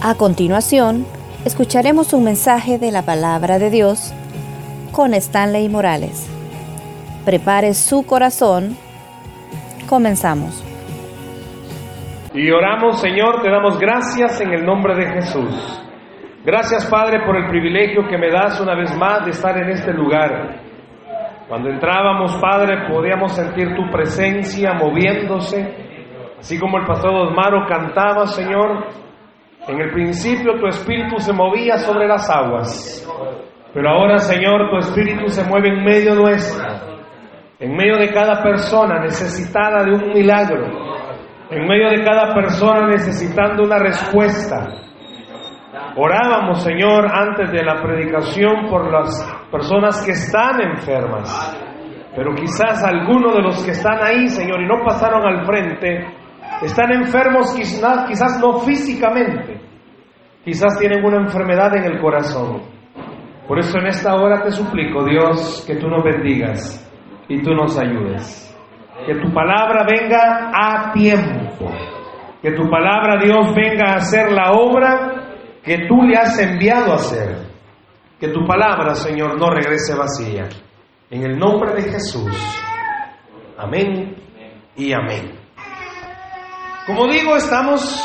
A continuación, escucharemos un mensaje de la palabra de Dios con Stanley Morales. Prepare su corazón. Comenzamos. Y oramos, Señor, te damos gracias en el nombre de Jesús. Gracias, Padre, por el privilegio que me das una vez más de estar en este lugar. Cuando entrábamos, Padre, podíamos sentir tu presencia moviéndose, así como el pastor Osmaro cantaba, Señor, en el principio tu espíritu se movía sobre las aguas, pero ahora, Señor, tu espíritu se mueve en medio nuestro, en medio de cada persona necesitada de un milagro, en medio de cada persona necesitando una respuesta. Orábamos, Señor, antes de la predicación por las personas que están enfermas, pero quizás algunos de los que están ahí, Señor, y no pasaron al frente, están enfermos quizás, no físicamente, quizás tienen una enfermedad en el corazón. Por eso en esta hora te suplico, Dios, que tú nos bendigas y tú nos ayudes. Que tu palabra venga a tiempo. Que tu palabra, Dios, venga a hacer la obra que tú le has enviado a hacer. Que tu palabra, Señor, no regrese vacía. En el nombre de Jesús. Amén y amén. Como digo, estamos,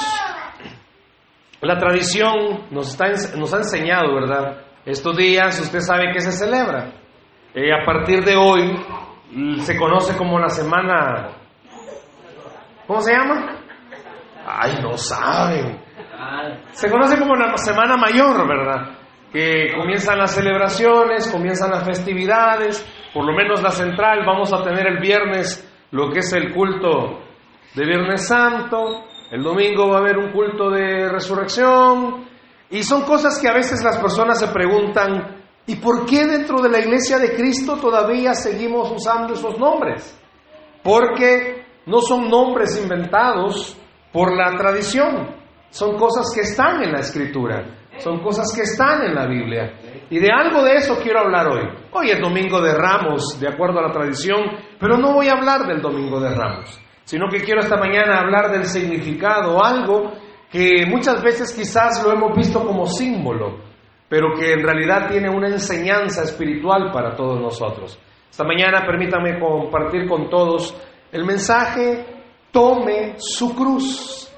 la tradición nos, está, nos ha enseñado, ¿verdad? Estos días usted sabe que se celebra. Eh, a partir de hoy se conoce como la semana, ¿cómo se llama? Ay, no saben. Se conoce como la semana mayor, ¿verdad? Que comienzan las celebraciones, comienzan las festividades, por lo menos la central, vamos a tener el viernes lo que es el culto de Viernes Santo, el domingo va a haber un culto de resurrección, y son cosas que a veces las personas se preguntan, ¿y por qué dentro de la iglesia de Cristo todavía seguimos usando esos nombres? Porque no son nombres inventados por la tradición, son cosas que están en la escritura, son cosas que están en la Biblia. Y de algo de eso quiero hablar hoy. Hoy es domingo de ramos, de acuerdo a la tradición, pero no voy a hablar del domingo de ramos sino que quiero esta mañana hablar del significado, algo que muchas veces quizás lo hemos visto como símbolo, pero que en realidad tiene una enseñanza espiritual para todos nosotros. Esta mañana permítame compartir con todos el mensaje, tome su cruz,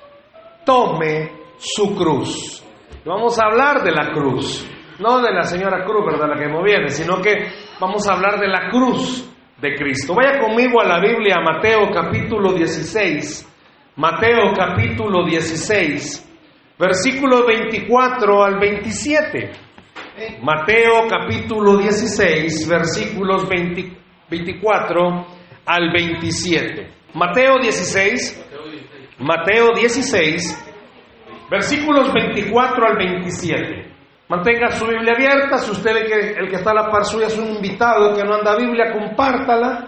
tome su cruz. Vamos a hablar de la cruz, no de la señora Cruz, ¿verdad? La que me viene, sino que vamos a hablar de la cruz de Cristo. Vaya conmigo a la Biblia, Mateo capítulo 16. Mateo capítulo 16, versículos 24 al 27. Mateo capítulo 16, versículos 24 al 27. Mateo 16, Mateo 16, versículos 24 al 27. Mantenga su Biblia abierta. Si usted el que está a la par suya es un invitado que no anda Biblia, compártala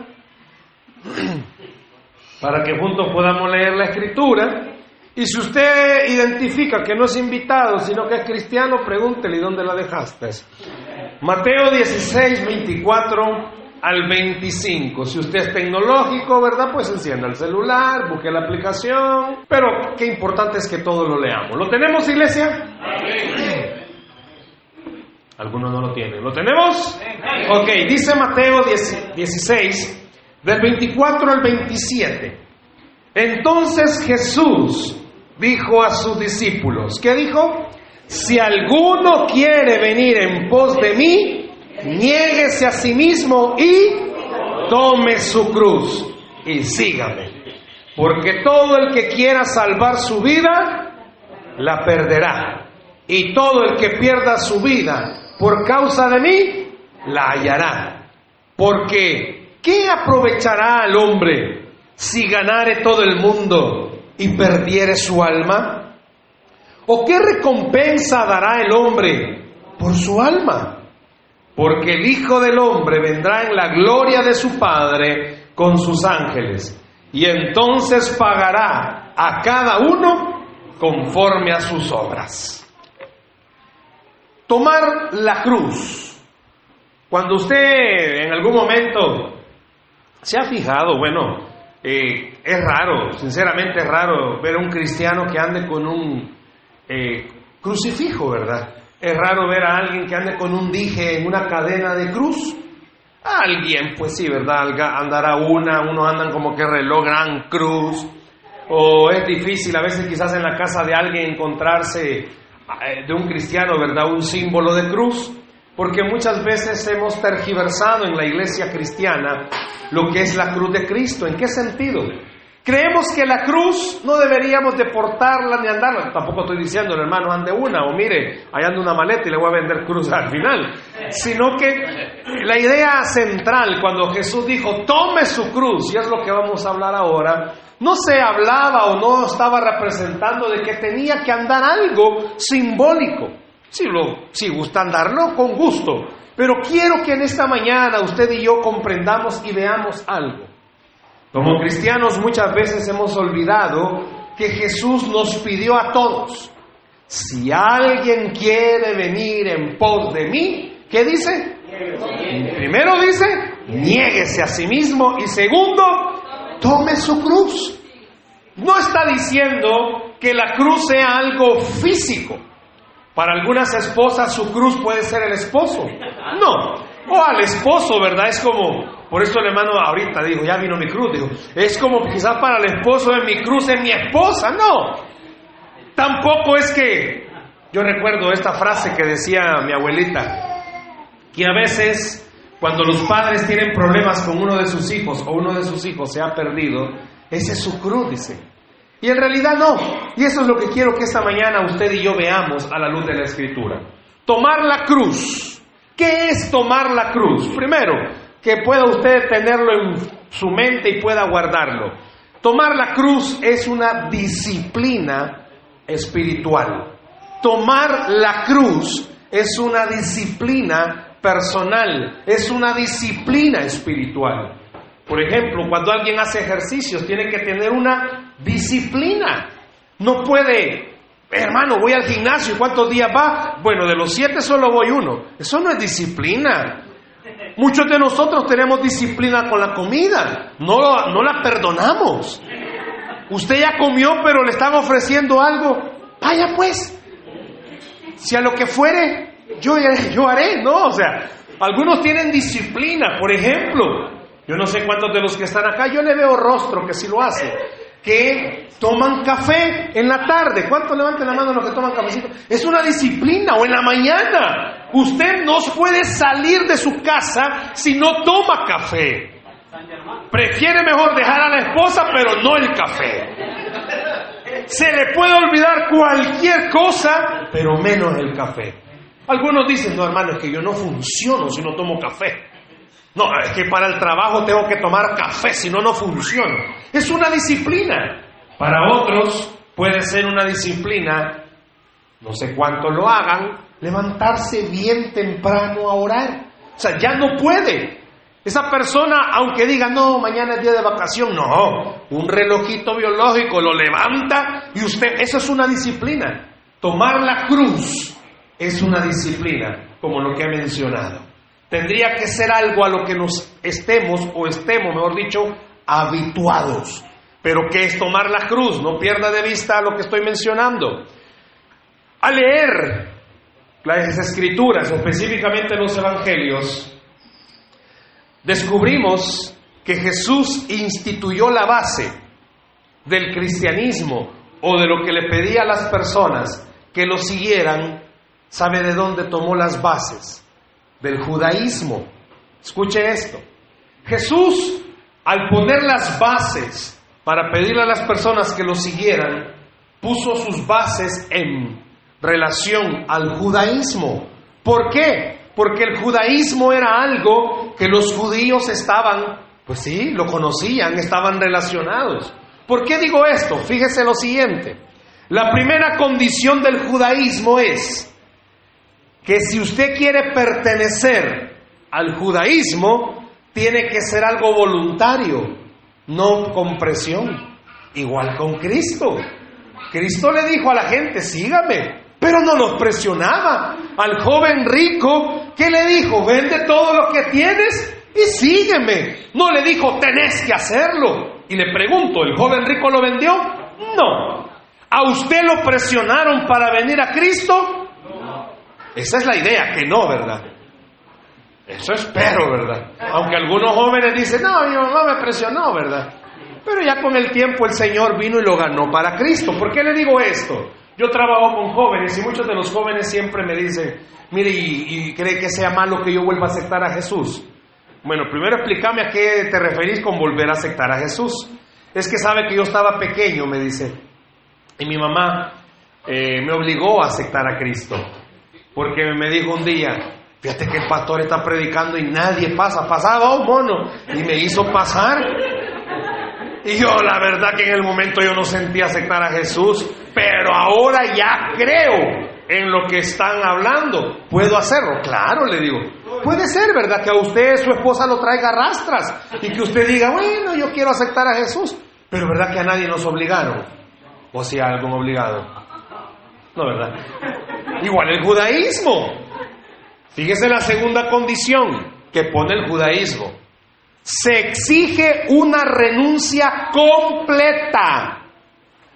para que juntos podamos leer la escritura. Y si usted identifica que no es invitado, sino que es cristiano, pregúntele dónde la dejaste. Mateo 16, 24 al 25. Si usted es tecnológico, ¿verdad? Pues encienda el celular, busque la aplicación. Pero qué importante es que todos lo leamos. ¿Lo tenemos, iglesia? Algunos no lo tienen. ¿Lo tenemos? Ok, dice Mateo 16, del 24 al 27. Entonces Jesús dijo a sus discípulos, ¿qué dijo? Si alguno quiere venir en pos de mí, niéguese a sí mismo y tome su cruz y sígame. Porque todo el que quiera salvar su vida, la perderá. Y todo el que pierda su vida por causa de mí, la hallará. Porque, ¿qué aprovechará al hombre si ganare todo el mundo y perdiere su alma? ¿O qué recompensa dará el hombre por su alma? Porque el Hijo del Hombre vendrá en la gloria de su Padre con sus ángeles, y entonces pagará a cada uno conforme a sus obras. Tomar la cruz. Cuando usted en algún momento se ha fijado, bueno, eh, es raro, sinceramente es raro ver a un cristiano que ande con un eh, crucifijo, ¿verdad? Es raro ver a alguien que ande con un dije en una cadena de cruz. Alguien, pues sí, ¿verdad? Andará una, unos andan como que reloj gran cruz. O es difícil a veces quizás en la casa de alguien encontrarse de un cristiano, ¿verdad? Un símbolo de cruz. Porque muchas veces hemos tergiversado en la iglesia cristiana lo que es la cruz de Cristo. ¿En qué sentido? Creemos que la cruz no deberíamos deportarla ni andarla. Tampoco estoy diciendo, hermano, ande una o mire, ahí anda una maleta y le voy a vender cruz al final. Sino que la idea central, cuando Jesús dijo, tome su cruz, y es lo que vamos a hablar ahora, no se hablaba o no estaba representando de que tenía que andar algo simbólico. Si, lo, si gusta andarlo, con gusto. Pero quiero que en esta mañana usted y yo comprendamos y veamos algo. Como cristianos muchas veces hemos olvidado que Jesús nos pidió a todos, si alguien quiere venir en pos de mí, ¿qué dice? Primero dice, niéguese a sí mismo y segundo, tome su cruz. No está diciendo que la cruz sea algo físico. Para algunas esposas su cruz puede ser el esposo. No. O al esposo, ¿verdad? Es como, por eso el hermano ahorita dijo, ya vino mi cruz, dijo, es como quizás para el esposo de mi cruz es mi esposa, no. Tampoco es que, yo recuerdo esta frase que decía mi abuelita, que a veces cuando los padres tienen problemas con uno de sus hijos o uno de sus hijos se ha perdido, ese es su cruz, dice. Y en realidad no. Y eso es lo que quiero que esta mañana usted y yo veamos a la luz de la escritura. Tomar la cruz. ¿Qué es tomar la cruz? Primero, que pueda usted tenerlo en su mente y pueda guardarlo. Tomar la cruz es una disciplina espiritual. Tomar la cruz es una disciplina personal, es una disciplina espiritual. Por ejemplo, cuando alguien hace ejercicios, tiene que tener una disciplina. No puede, hermano, voy al gimnasio, ¿cuántos días va? Bueno, de los siete solo voy uno. Eso no es disciplina. Muchos de nosotros tenemos disciplina con la comida, no, no la perdonamos. Usted ya comió, pero le están ofreciendo algo. Vaya pues, si a lo que fuere, yo, yo haré, ¿no? O sea, algunos tienen disciplina, por ejemplo, yo no sé cuántos de los que están acá, yo le veo rostro que sí lo hace, que toman café en la tarde. ¿Cuántos levanten la mano los que toman cafecito? Es una disciplina, o en la mañana. Usted no puede salir de su casa si no toma café. Prefiere mejor dejar a la esposa, pero no el café. Se le puede olvidar cualquier cosa, pero menos el café. Algunos dicen, no hermano, es que yo no funciono si no tomo café. No, es que para el trabajo tengo que tomar café, si no, no funciona. Es una disciplina. Para otros puede ser una disciplina, no sé cuánto lo hagan, levantarse bien temprano a orar. O sea, ya no puede. Esa persona, aunque diga, no, mañana es día de vacación, no, un relojito biológico lo levanta y usted, eso es una disciplina. Tomar la cruz es una disciplina, como lo que he mencionado. Tendría que ser algo a lo que nos estemos, o estemos, mejor dicho, habituados. Pero ¿qué es tomar la cruz? No pierda de vista lo que estoy mencionando. Al leer las escrituras, específicamente los evangelios, descubrimos que Jesús instituyó la base del cristianismo o de lo que le pedía a las personas que lo siguieran. ¿Sabe de dónde tomó las bases? del judaísmo. Escuche esto. Jesús, al poner las bases para pedirle a las personas que lo siguieran, puso sus bases en relación al judaísmo. ¿Por qué? Porque el judaísmo era algo que los judíos estaban, pues sí, lo conocían, estaban relacionados. ¿Por qué digo esto? Fíjese lo siguiente. La primera condición del judaísmo es que si usted quiere pertenecer al judaísmo, tiene que ser algo voluntario, no con presión. Igual con Cristo. Cristo le dijo a la gente, sígame, pero no los presionaba. Al joven rico, ¿qué le dijo? Vende todo lo que tienes y sígueme. No le dijo, tenés que hacerlo. Y le pregunto, ¿el joven rico lo vendió? No. ¿A usted lo presionaron para venir a Cristo? Esa es la idea, que no, ¿verdad? Eso espero, ¿verdad? Aunque algunos jóvenes dicen, no, mi mamá me presionó, ¿verdad? Pero ya con el tiempo el Señor vino y lo ganó para Cristo. ¿Por qué le digo esto? Yo trabajo con jóvenes y muchos de los jóvenes siempre me dicen, mire, ¿y, cree que sea malo que yo vuelva a aceptar a Jesús? Bueno, primero explícame a qué te referís con volver a aceptar a Jesús. Es que sabe que yo estaba pequeño, me dice, y mi mamá eh, me obligó a aceptar a Cristo, porque me dijo un día, Fíjate que el pastor está predicando y nadie pasa. Pasaba un mono y me hizo pasar. Y yo la verdad que en el momento yo no sentía aceptar a Jesús, pero ahora ya creo en lo que están hablando. ¿Puedo hacerlo? Claro, le digo. Puede ser, ¿verdad? Que a usted su esposa lo traiga rastras y que usted diga, bueno, yo quiero aceptar a Jesús. Pero ¿verdad que a nadie nos obligaron? ¿O si a algún obligado? No, ¿verdad? Igual el judaísmo. Fíjese la segunda condición que pone el judaísmo. Se exige una renuncia completa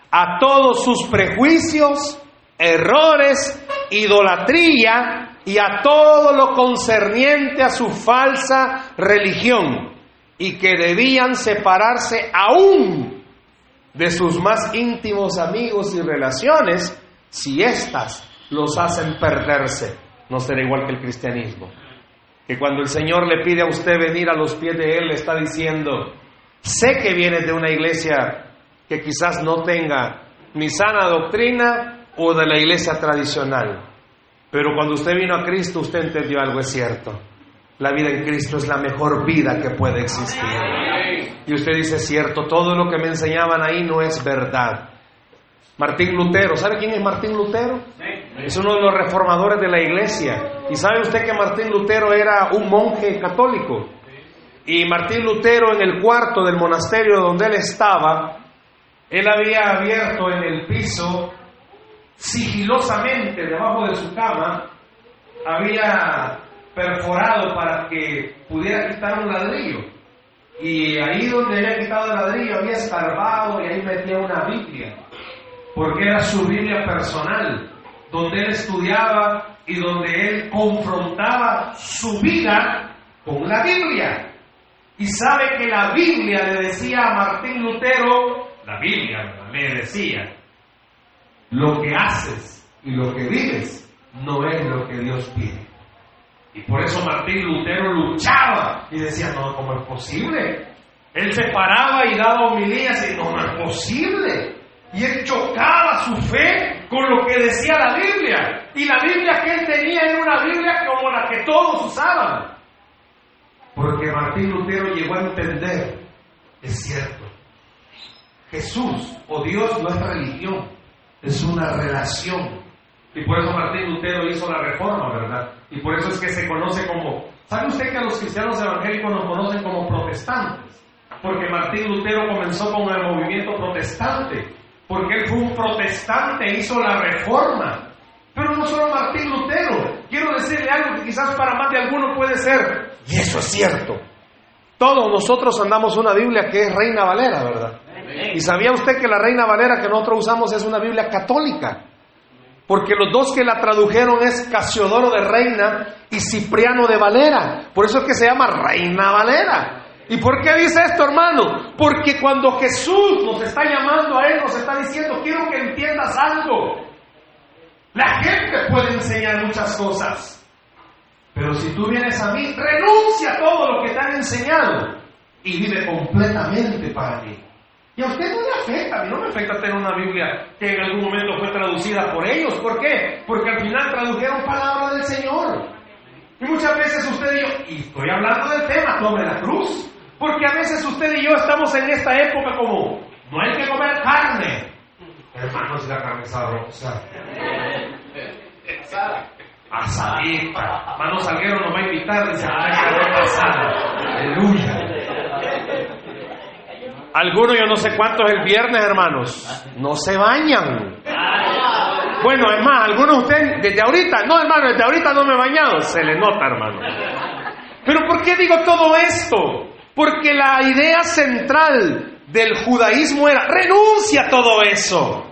a todos sus prejuicios, errores, idolatría y a todo lo concerniente a su falsa religión y que debían separarse aún de sus más íntimos amigos y relaciones si éstas los hacen perderse no será igual que el cristianismo. Que cuando el Señor le pide a usted venir a los pies de Él, le está diciendo, sé que vienes de una iglesia que quizás no tenga ni sana doctrina o de la iglesia tradicional. Pero cuando usted vino a Cristo, usted entendió algo es cierto. La vida en Cristo es la mejor vida que puede existir. Y usted dice, cierto, todo lo que me enseñaban ahí no es verdad. Martín Lutero, ¿sabe quién es Martín Lutero? Es uno de los reformadores de la iglesia. Y sabe usted que Martín Lutero era un monje católico. Y Martín Lutero en el cuarto del monasterio donde él estaba, él había abierto en el piso, sigilosamente debajo de su cama, había perforado para que pudiera quitar un ladrillo. Y ahí donde había quitado el ladrillo había escarbado y ahí metía una Biblia, porque era su Biblia personal donde él estudiaba y donde él confrontaba su vida con la Biblia. Y sabe que la Biblia le decía a Martín Lutero, la Biblia le decía, lo que haces y lo que vives no es lo que Dios pide. Y por eso Martín Lutero luchaba y decía, no, ¿cómo es posible? Él se paraba y daba homilías y no, no es posible. Y él chocaba su fe con lo que decía la Biblia. Y la Biblia que él tenía era una Biblia como la que todos usaban. Porque Martín Lutero llegó a entender, es cierto, Jesús o Dios no es religión, es una relación. Y por eso Martín Lutero hizo la reforma, ¿verdad? Y por eso es que se conoce como, ¿sabe usted que a los cristianos evangélicos nos conocen como protestantes? Porque Martín Lutero comenzó con el movimiento protestante porque él fue un protestante, hizo la reforma. Pero no solo Martín Lutero, quiero decirle algo que quizás para más de alguno puede ser, y eso es cierto. Todos nosotros andamos una Biblia que es Reina Valera, ¿verdad? ¿Y sabía usted que la Reina Valera que nosotros usamos es una Biblia católica? Porque los dos que la tradujeron es Casiodoro de Reina y Cipriano de Valera. Por eso es que se llama Reina Valera. ¿Y por qué dice esto, hermano? Porque cuando Jesús nos está llamando a Él, nos está diciendo, quiero que entiendas algo. La gente puede enseñar muchas cosas, pero si tú vienes a mí, renuncia a todo lo que te han enseñado y vive completamente para mí. Y a usted no le afecta, a mí no me afecta tener una Biblia que en algún momento fue traducida por ellos. ¿Por qué? Porque al final tradujeron palabra del Señor. Y muchas veces usted dijo, y estoy hablando del tema, tome la cruz. Porque a veces usted y yo estamos en esta época como, no hay que comer carne. Hermanos, la carne sabrosa. Asadita. Hermano Salguero nos va a invitar, dice, Aleluya. Algunos, yo no sé cuántos el viernes, hermanos, no se bañan. Bueno, es más, algunos de ustedes, desde ahorita, no hermano, desde ahorita no me he bañado, se le nota, hermano. Pero ¿por qué digo todo esto? Porque la idea central del judaísmo era, renuncia a todo eso.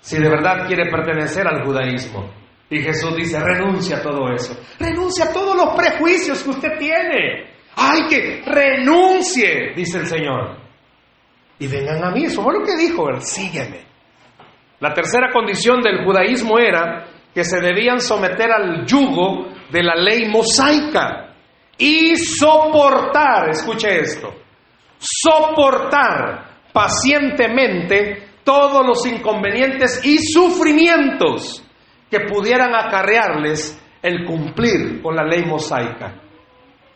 si de verdad quiere pertenecer al judaísmo. Y Jesús dice, renuncia a todo eso. Renuncia a todos los prejuicios que usted tiene. ¡Ay, que renuncie! Dice el Señor. Y vengan a mí. Eso fue lo que dijo, sígueme. La tercera condición del judaísmo era que se debían someter al yugo de la ley mosaica y soportar, escuche esto, soportar pacientemente todos los inconvenientes y sufrimientos que pudieran acarrearles el cumplir con la ley mosaica.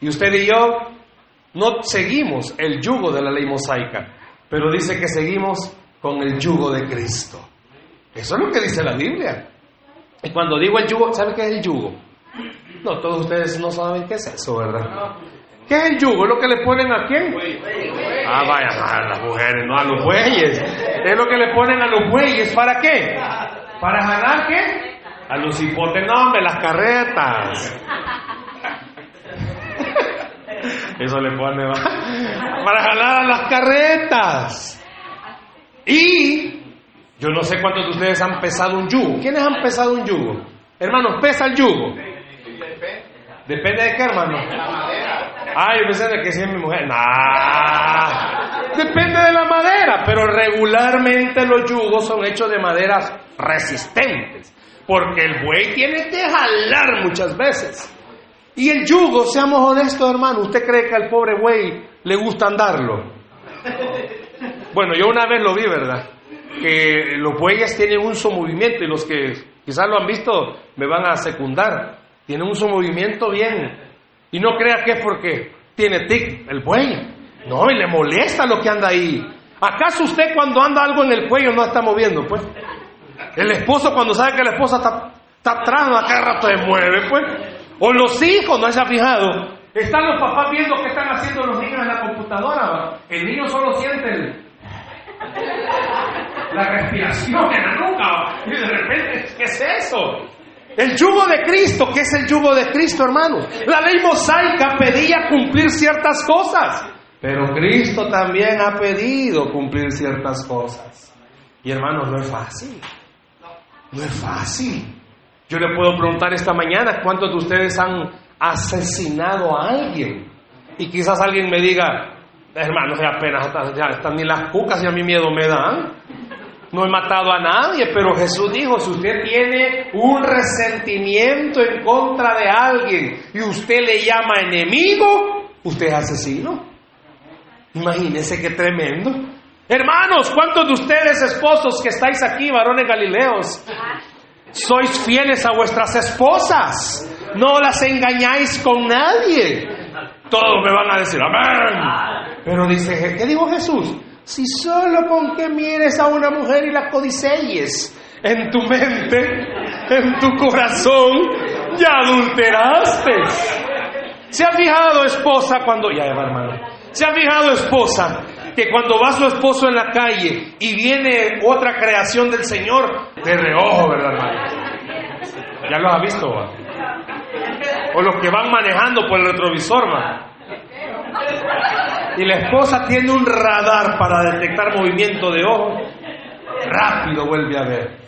Y usted y yo no seguimos el yugo de la ley mosaica, pero dice que seguimos con el yugo de Cristo. Eso es lo que dice la Biblia. Y cuando digo el yugo, ¿sabe qué es el yugo? No, todos ustedes no saben qué es eso, ¿verdad? ¿Qué es el yugo? ¿Es lo que le ponen a quién? Ah, vaya, a las mujeres, no a los bueyes. Es lo que le ponen a los bueyes. ¿Para qué? ¿Para jalar qué? A los hipotes, no, las carretas. Eso le pone, Para jalar a las carretas. Y yo no sé cuántos de ustedes han pesado un yugo. ¿Quiénes han pesado un yugo? Hermanos, pesa el yugo. Depende de qué, hermano. Ah, yo pensé de que si es mi mujer. Nah. Depende de la madera, pero regularmente los yugos son hechos de maderas resistentes. Porque el buey tiene que jalar muchas veces. Y el yugo, seamos honestos, hermano, ¿usted cree que al pobre buey le gusta andarlo? Bueno, yo una vez lo vi, ¿verdad? Que los bueyes tienen un movimiento y los que quizás lo han visto me van a secundar. Tienen un movimiento bien. Y no crea que es porque tiene tic el buey. No, y le molesta lo que anda ahí. ¿Acaso usted cuando anda algo en el cuello no está moviendo, pues? El esposo cuando sabe que la esposa está, está atrás, a cada rato se mueve, pues. O los hijos, ¿no se ha fijado? Están los papás viendo qué están haciendo los niños en la computadora. El niño solo siente la respiración en la nuca. Y de repente, ¿qué es eso? El yugo de Cristo, ¿qué es el yugo de Cristo, hermanos? La ley mosaica pedía cumplir ciertas cosas, pero Cristo también ha pedido cumplir ciertas cosas. Y hermanos, no es fácil. No es fácil. Yo le puedo preguntar esta mañana cuántos de ustedes han asesinado a alguien. Y quizás alguien me diga, hermanos, apenas ya están ni las cucas y a mí miedo me dan. No he matado a nadie, pero Jesús dijo, si usted tiene un resentimiento en contra de alguien y usted le llama enemigo, usted es asesino. Imagínese qué tremendo. Hermanos, ¿cuántos de ustedes esposos que estáis aquí, varones galileos, sois fieles a vuestras esposas. No las engañáis con nadie. Todos me van a decir, amén. Pero dice, ¿qué dijo Jesús? Si solo con que mires a una mujer y la codicelles en tu mente, en tu corazón, ya adulteraste. ¿Se ha fijado esposa cuando... Ya, hermano. ¿Se ha fijado esposa que cuando va su esposo en la calle y viene otra creación del Señor, de reojo, ¿verdad, hermano? ¿Ya lo ha visto? O los que van manejando por el retrovisor, ¿va? Y la esposa tiene un radar para detectar movimiento de ojo. Rápido vuelve a ver.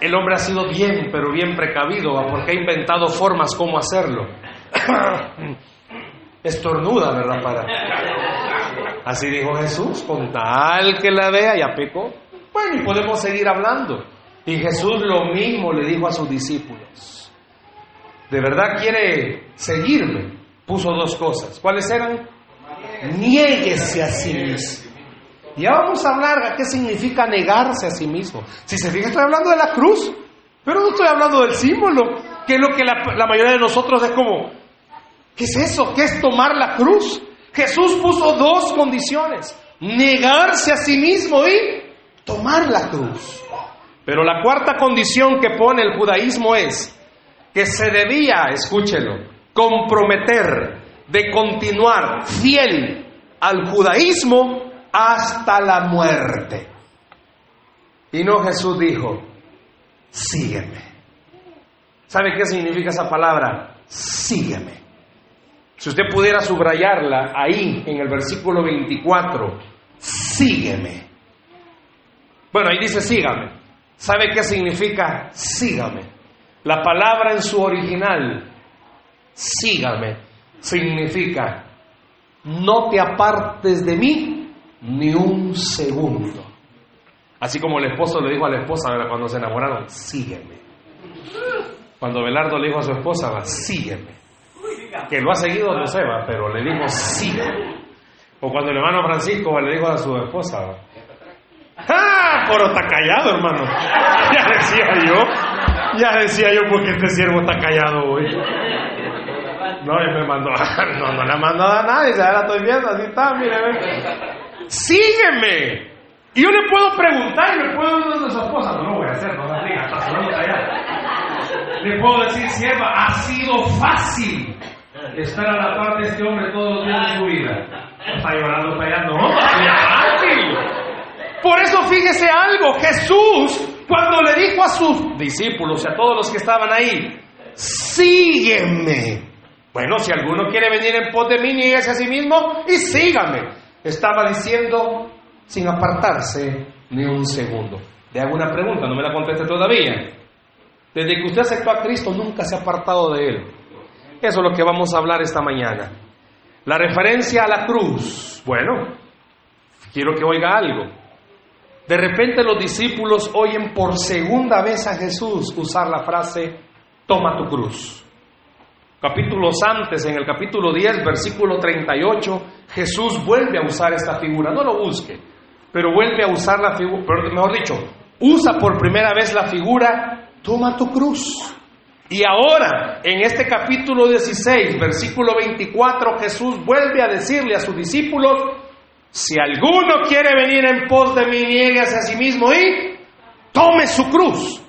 El hombre ha sido bien, pero bien precavido, porque ha inventado formas como hacerlo. Estornuda, ¿verdad? Para. Así dijo Jesús, con tal que la vea, ya pecó. Bueno, y podemos seguir hablando. Y Jesús lo mismo le dijo a sus discípulos. ¿De verdad quiere seguirme? Puso dos cosas. ¿Cuáles eran? Niéguese a sí mismo. Ya vamos a hablar a qué significa negarse a sí mismo. Si se fija, estoy hablando de la cruz, pero no estoy hablando del símbolo, que es lo que la, la mayoría de nosotros es como, ¿Qué es eso? ¿Qué es tomar la cruz? Jesús puso dos condiciones, negarse a sí mismo y tomar la cruz. Pero la cuarta condición que pone el judaísmo es que se debía, escúchelo, comprometer de continuar fiel al judaísmo hasta la muerte. Y no Jesús dijo, sígueme. ¿Sabe qué significa esa palabra? Sígueme. Si usted pudiera subrayarla ahí en el versículo 24, sígueme. Bueno, ahí dice sígame. ¿Sabe qué significa sígame? La palabra en su original, sígame, significa no te apartes de mí ni un segundo. Así como el esposo le dijo a la esposa cuando se enamoraron, sígueme. Cuando Belardo le dijo a su esposa, sígueme. Que lo ha seguido, no sé, va, pero le dijo, sígueme. O cuando el hermano Francisco le dijo a su esposa, ¡ah! Pero está callado, hermano. Ya decía yo, ya decía yo, porque este siervo está callado hoy. No, él me mandó, no, no le ha mandado a nadie, ya la estoy viendo, así está, mire, ve. Sígueme. Y yo le puedo preguntar y le puedo decir a su esposa, no lo voy a hacer, no la diga, está solo allá. Le puedo decir, sierva, ha sido fácil estar a la par de este hombre todos los días de su vida. Está llorando, está allá, no, fácil. Por eso fíjese algo, Jesús, cuando le dijo a sus discípulos y a todos los que estaban ahí, sígueme. Bueno, si alguno quiere venir en pos de mí, nieguese a sí mismo y sígame. Estaba diciendo sin apartarse ni un segundo. Le hago una pregunta, no me la conteste todavía. Desde que usted aceptó a Cristo, nunca se ha apartado de Él. Eso es lo que vamos a hablar esta mañana. La referencia a la cruz. Bueno, quiero que oiga algo. De repente los discípulos oyen por segunda vez a Jesús usar la frase, toma tu cruz. Capítulos antes, en el capítulo 10, versículo 38, Jesús vuelve a usar esta figura. No lo busque, pero vuelve a usar la figura, mejor dicho, usa por primera vez la figura, toma tu cruz. Y ahora, en este capítulo 16, versículo 24, Jesús vuelve a decirle a sus discípulos, si alguno quiere venir en pos de mí, nieguese a sí mismo y tome su cruz.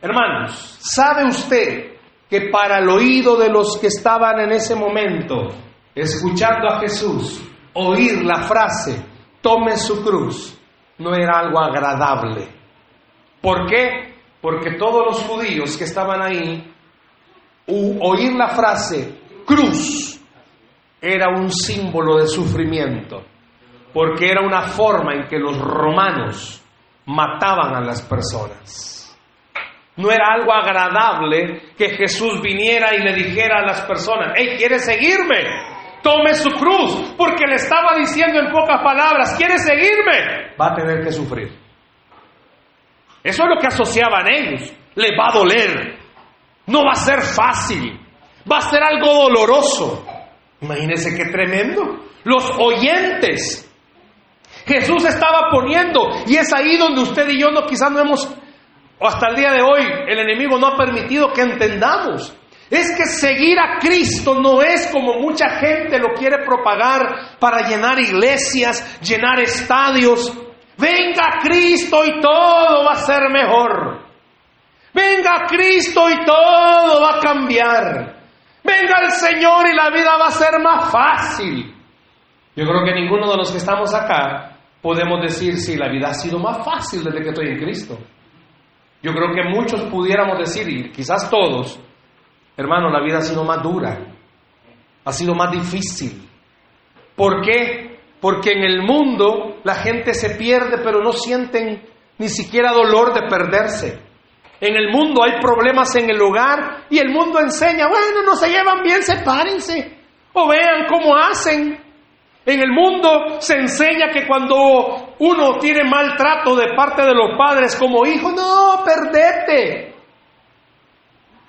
Hermanos, ¿sabe usted que para el oído de los que estaban en ese momento, escuchando a Jesús, oír la frase, tome su cruz, no era algo agradable? ¿Por qué? Porque todos los judíos que estaban ahí, oír la frase cruz era un símbolo de sufrimiento, porque era una forma en que los romanos mataban a las personas. No era algo agradable que Jesús viniera y le dijera a las personas, hey, ¿quieres seguirme? Tome su cruz, porque le estaba diciendo en pocas palabras, ¿quieres seguirme? Va a tener que sufrir. Eso es lo que asociaban ellos. Le va a doler. No va a ser fácil. Va a ser algo doloroso. Imagínense qué tremendo. Los oyentes. Jesús estaba poniendo, y es ahí donde usted y yo no, quizás no hemos, o hasta el día de hoy, el enemigo no ha permitido que entendamos. Es que seguir a Cristo no es como mucha gente lo quiere propagar para llenar iglesias, llenar estadios. Venga Cristo y todo va a ser mejor. Venga Cristo y todo va a cambiar. Venga el Señor y la vida va a ser más fácil. Yo creo que ninguno de los que estamos acá podemos decir si la vida ha sido más fácil desde que estoy en Cristo. Yo creo que muchos pudiéramos decir, y quizás todos, hermano, la vida ha sido más dura, ha sido más difícil. ¿Por qué? Porque en el mundo la gente se pierde, pero no sienten ni siquiera dolor de perderse. En el mundo hay problemas en el hogar y el mundo enseña, bueno, no se llevan bien, sepárense. O vean cómo hacen. En el mundo se enseña que cuando uno tiene maltrato de parte de los padres como hijo, no, perdete.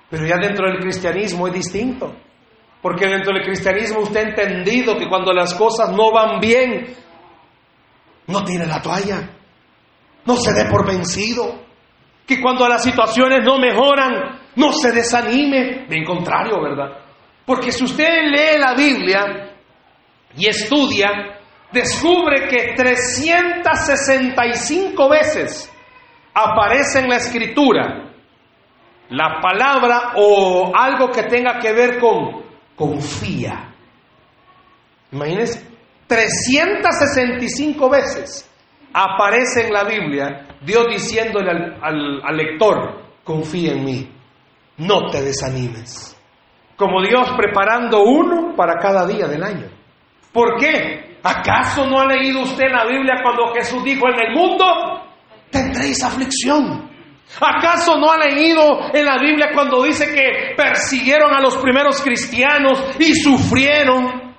Pero ya dentro del cristianismo es distinto. Porque dentro del cristianismo usted ha entendido que cuando las cosas no van bien, no tiene la toalla. No se dé por vencido que cuando las situaciones no mejoran, no se desanime. Bien contrario, ¿verdad? Porque si usted lee la Biblia y estudia, descubre que 365 veces aparece en la escritura la palabra o algo que tenga que ver con confía. Imagínense, 365 veces aparece en la Biblia Dios diciéndole al, lector, confía en mí, no te desanimes. Como Dios preparando uno para cada día del año. ¿Por qué? ¿Acaso no ha leído usted la Biblia cuando Jesús dijo en el mundo tendréis aflicción. ¿Acaso no ha leído en la Biblia cuando dice que persiguieron a los primeros cristianos y sufrieron?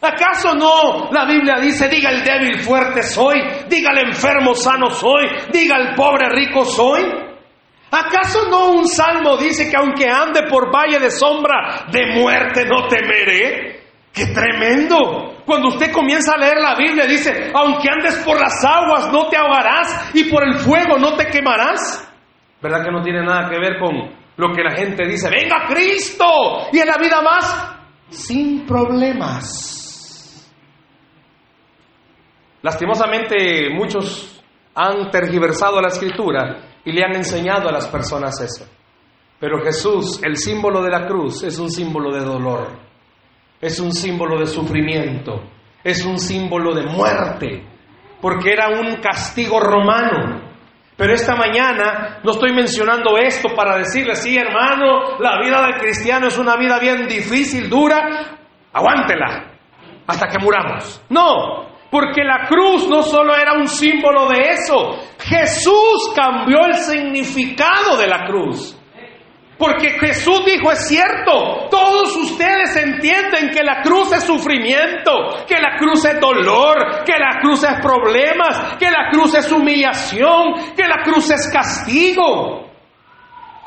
¿Acaso no la Biblia dice, diga el débil fuerte soy, diga el enfermo sano soy, diga el pobre rico soy? ¿Acaso no un salmo dice que aunque ande por valle de sombra de muerte no temeré? ¡Qué tremendo! Cuando usted comienza a leer la Biblia dice, aunque andes por las aguas no te ahogarás y por el fuego no te quemarás. ¿Verdad que no tiene nada que ver con lo que la gente dice? Venga Cristo y en la vida más sin problemas. Lastimosamente muchos han tergiversado la escritura y le han enseñado a las personas eso. Pero Jesús, el símbolo de la cruz, es un símbolo de dolor, es un símbolo de sufrimiento, es un símbolo de muerte, porque era un castigo romano. Pero esta mañana no estoy mencionando esto para decirle, sí hermano, la vida del cristiano es una vida bien difícil, dura, aguántela hasta que muramos. No, porque la cruz no solo era un símbolo de eso, Jesús cambió el significado de la cruz. Porque Jesús dijo, es cierto, todos ustedes entienden que la cruz es sufrimiento, que la cruz es dolor, que la cruz es problemas, que la cruz es humillación, que la cruz es castigo.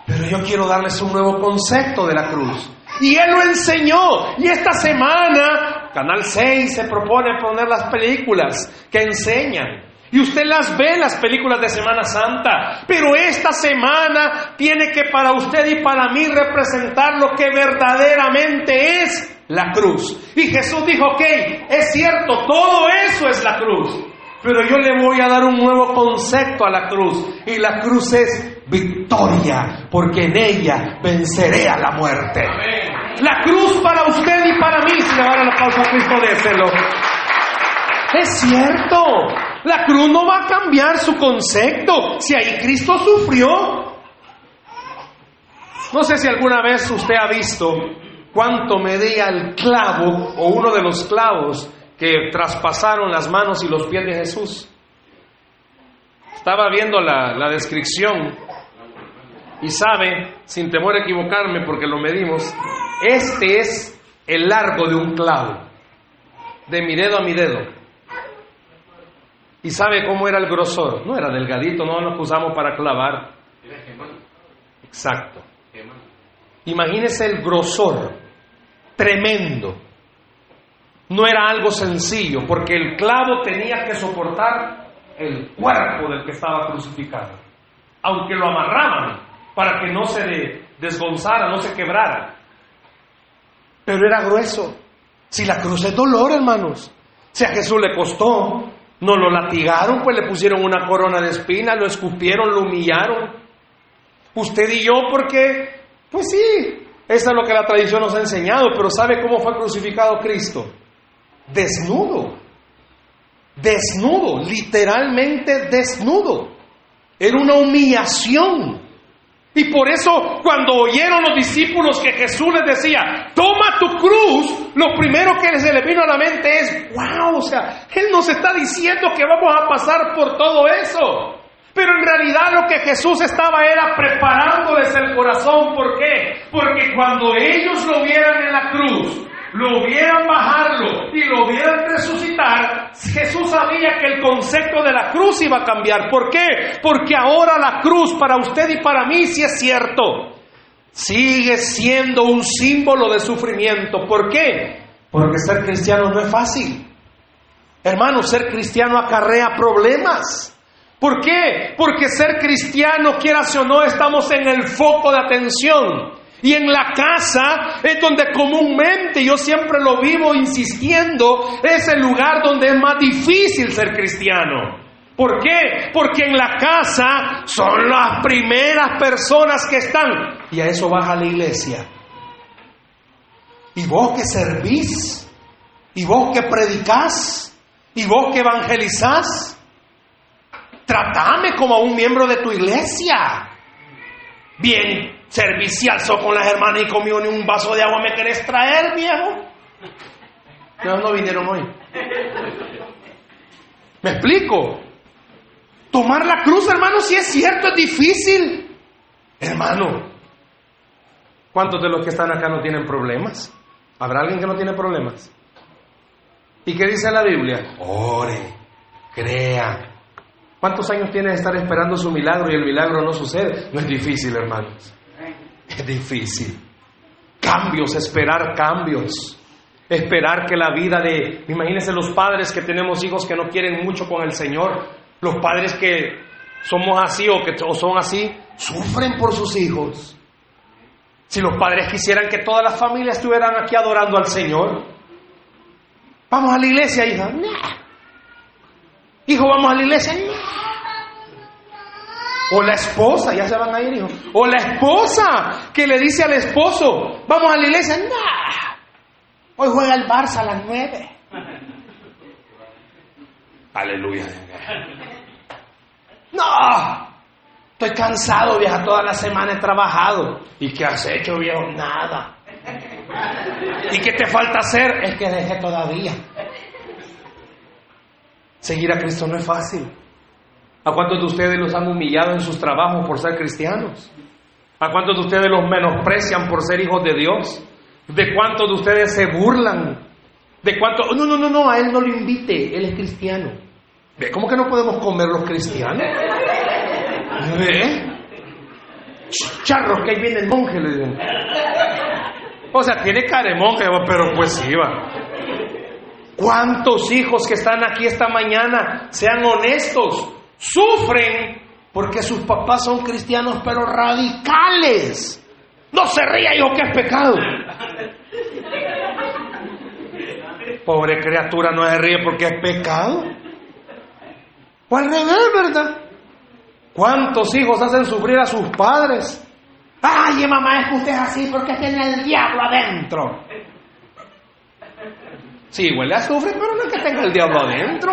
Pero yo quiero darles un nuevo concepto de la cruz. Y Él lo enseñó. Y esta semana, Canal 6 se propone poner las películas que enseñan. Y usted las ve, las películas de Semana Santa. Pero esta semana tiene que para usted y para mí representar lo que verdaderamente es la cruz. Y Jesús dijo, ok, es cierto, todo eso es la cruz. Pero yo le voy a dar un nuevo concepto a la cruz. Y la cruz es victoria, porque en ella venceré a la muerte. La cruz para usted y para mí, si le van a la pausa a Cristo, déselo. Es cierto, la cruz no va a cambiar su concepto. Si ahí Cristo sufrió. No sé si alguna vez usted ha visto cuánto medía el clavo o uno de los clavos que traspasaron las manos y los pies de Jesús. Estaba viendo la, la descripción y sabe, sin temor a equivocarme porque lo medimos, este es el largo de un clavo, de mi dedo a mi dedo. ¿Y sabe cómo era el grosor? No era delgadito, no nos usamos para clavar. Exacto. Imagínese el grosor, tremendo. No era algo sencillo, porque el clavo tenía que soportar el cuerpo del que estaba crucificado. Aunque lo amarraban para que no se desgonzara, no se quebrara. Pero era grueso. Si la cruz es dolor, hermanos. Si a Jesús le costó, no lo latigaron, pues le pusieron una corona de espinas, lo escupieron, lo humillaron. Usted y yo, porque, pues sí, eso es lo que la tradición nos ha enseñado, pero ¿sabe cómo fue crucificado Cristo? Desnudo. Desnudo, literalmente desnudo. Era una humillación. Y por eso cuando oyeron los discípulos que Jesús les decía, toma tu cruz, lo primero que se le vino a la mente es, wow, o sea, Él nos está diciendo que vamos a pasar por todo eso. Pero en realidad lo que Jesús estaba era preparándoles el corazón. ¿Por qué? Porque cuando ellos lo vieran en la cruz, lo vieran bajarlo y lo vieran resucitar, Jesús sabía que el concepto de la cruz iba a cambiar. ¿Por qué? Porque ahora la cruz para usted y para mí sí es cierto. Sigue siendo un símbolo de sufrimiento. ¿Por qué? Porque ser cristiano no es fácil. Hermano, ser cristiano acarrea problemas. ¿Por qué? Porque ser cristiano, quieras o no, estamos en el foco de atención. Y en la casa es donde comúnmente, yo siempre lo vivo insistiendo, es el lugar donde es más difícil ser cristiano. ¿Por qué? Porque en la casa son las primeras personas que están. Y a eso baja la iglesia. Y vos que servís, y vos que predicás, y vos que evangelizás, tratame como a un miembro de tu iglesia. Bien servicial, so con las hermanas y conmigo ni un vaso de agua me querés traer, viejo. No, no vinieron hoy. ¿Me explico? Tomar la cruz, hermano, si es cierto, es difícil. Hermano, ¿cuántos de los que están acá no tienen problemas? ¿Habrá alguien que no tiene problemas? ¿Y qué dice la Biblia? Ore, crea. ¿Cuántos años tiene de estar esperando su milagro y el milagro no sucede? No es difícil, hermanos. Es difícil. Cambios, esperar cambios. Esperar que la vida de... Imagínense los padres que tenemos hijos que no quieren mucho con el Señor. Los padres que somos así o que son así, sufren por sus hijos. Si los padres quisieran que todas las familias estuvieran aquí adorando al Señor. Vamos a la iglesia, hija. Hijo, vamos a la iglesia. O la esposa, ya se van a ir, hijo. O la esposa que le dice al esposo, vamos a la iglesia. Hoy juega el Barça a las nueve. Aleluya. No, estoy cansado, vieja, toda la semana he trabajado. ¿Y qué has hecho, viejo? Nada. ¿Y qué te falta hacer? Es que dejé todavía. Seguir a Cristo no es fácil. ¿A cuántos de ustedes los han humillado en sus trabajos por ser cristianos? ¿A cuántos de ustedes los menosprecian por ser hijos de Dios? ¿De cuántos de ustedes se burlan? ¿De cuánto? No, no, no, no, a él no lo invite, él es cristiano. ¿Ve cómo que no podemos comer los cristianos? ¿Ve? Charros, que ahí viene el monje, le digo. O sea, tiene cara de monje, pero pues sí, va. ¿Cuántos hijos que están aquí esta mañana, sean honestos, sufren porque sus papás son cristianos pero radicales? No se ría, hijo, que es pecado. Pobre criatura no se ríe porque es pecado. O al revés, ¿verdad? ¿Cuántos hijos hacen sufrir a sus padres? Ay, mamá, es que usted es así porque tiene el diablo adentro. Sí, huele a sufrir, pero no es que tenga el diablo adentro.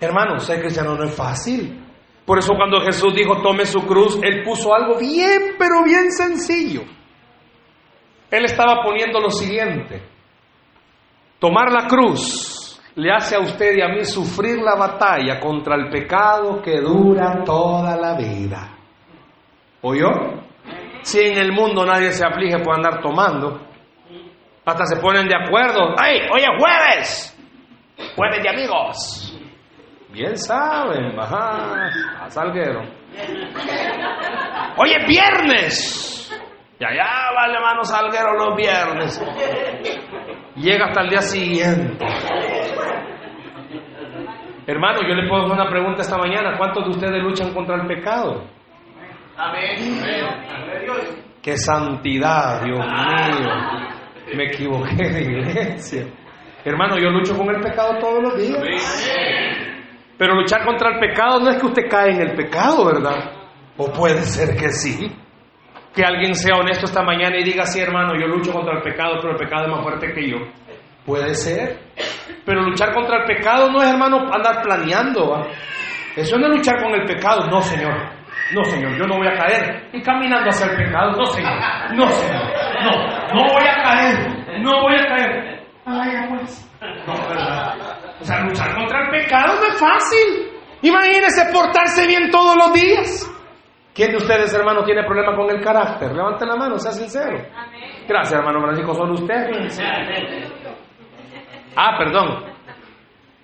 Hermano, ser cristiano no es fácil. Por eso cuando Jesús dijo tome su cruz, Él puso algo bien, pero bien sencillo. Él estaba poniendo lo siguiente. Tomar la cruz le hace a usted y a mí sufrir la batalla contra el pecado que dura toda la vida. ¿Oyó? Si en el mundo nadie se aflige por andar tomando, hasta se ponen de acuerdo. ¡Ay, hoy es jueves! Jueves de amigos. Bien saben, bajar a Salguero. Hoy es viernes. Y allá vale mano Salguero los viernes. Llega hasta el día siguiente. Hermano, yo le puedo hacer una pregunta esta mañana. ¿Cuántos de ustedes luchan contra el pecado? Amén. Qué santidad, Dios mío. Me equivoqué de iglesia. Hermano, yo lucho con el pecado todos los días. Pero luchar contra el pecado no es que usted cae en el pecado, ¿verdad? O puede ser que sí. Que alguien sea honesto esta mañana y diga, sí, hermano, yo lucho contra el pecado, pero el pecado es más fuerte que yo. Puede ser. Pero luchar contra el pecado no es, hermano, andar planeando. ¿va? Eso no es luchar con el pecado. No, Señor. No, Señor, yo no voy a caer. Y caminando hacia el pecado. No, Señor. No, Señor. No, no voy a caer. No voy a caer. Ay, pues. No, ¿verdad? O sea, luchar contra el pecado no es fácil. Imagínese portarse bien todos los días. ¿Quién de ustedes, hermano, tiene problema con el carácter? Levante la mano, sea sincero. Gracias, hermano Francisco, solo usted. Ah, perdón.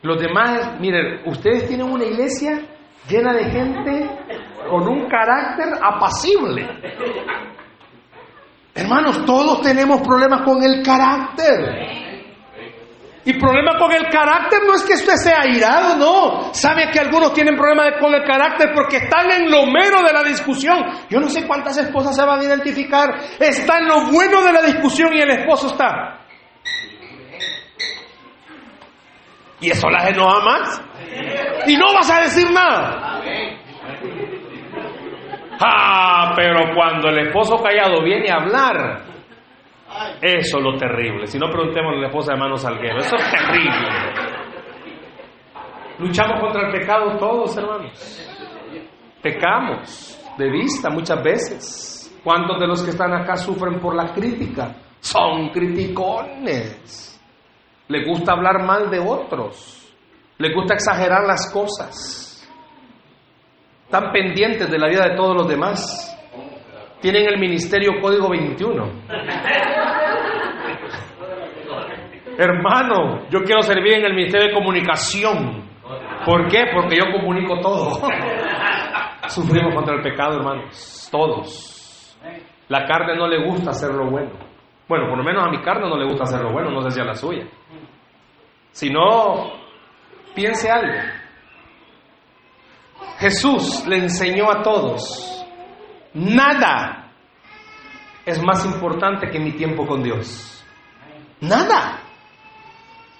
Los demás, miren, ustedes tienen una iglesia llena de gente con un carácter apacible. Hermanos, todos tenemos problemas con el carácter. Y problema con el carácter no es que usted sea airado, no. Sabe que algunos tienen problemas con el carácter porque están en lo mero de la discusión. Yo no sé cuántas esposas se van a identificar. Está en lo bueno de la discusión y el esposo está. Y eso las enoja más. Y no vas a decir nada. Ah, pero cuando el esposo callado viene a hablar, eso es lo terrible. Si no, preguntemos a la esposa de Mano Salguero. Eso es terrible. Luchamos contra el pecado todos, hermanos. Pecamos de vista muchas veces. ¿Cuántos de los que están acá sufren por la crítica? Son criticones. Le gusta hablar mal de otros. Le gusta exagerar las cosas. Están pendientes de la vida de todos los demás. Tienen el ministerio Código 21. Hermano, yo quiero servir en el ministerio de comunicación. ¿Por qué? Porque yo comunico todo. Sufrimos contra el pecado, hermanos. Todos. La carne no le gusta hacer lo bueno. Bueno, por lo menos a mi carne no le gusta hacer lo bueno, no sé si a la suya. Si no, piense algo. Jesús le enseñó a todos, nada es más importante que mi tiempo con Dios. Nada.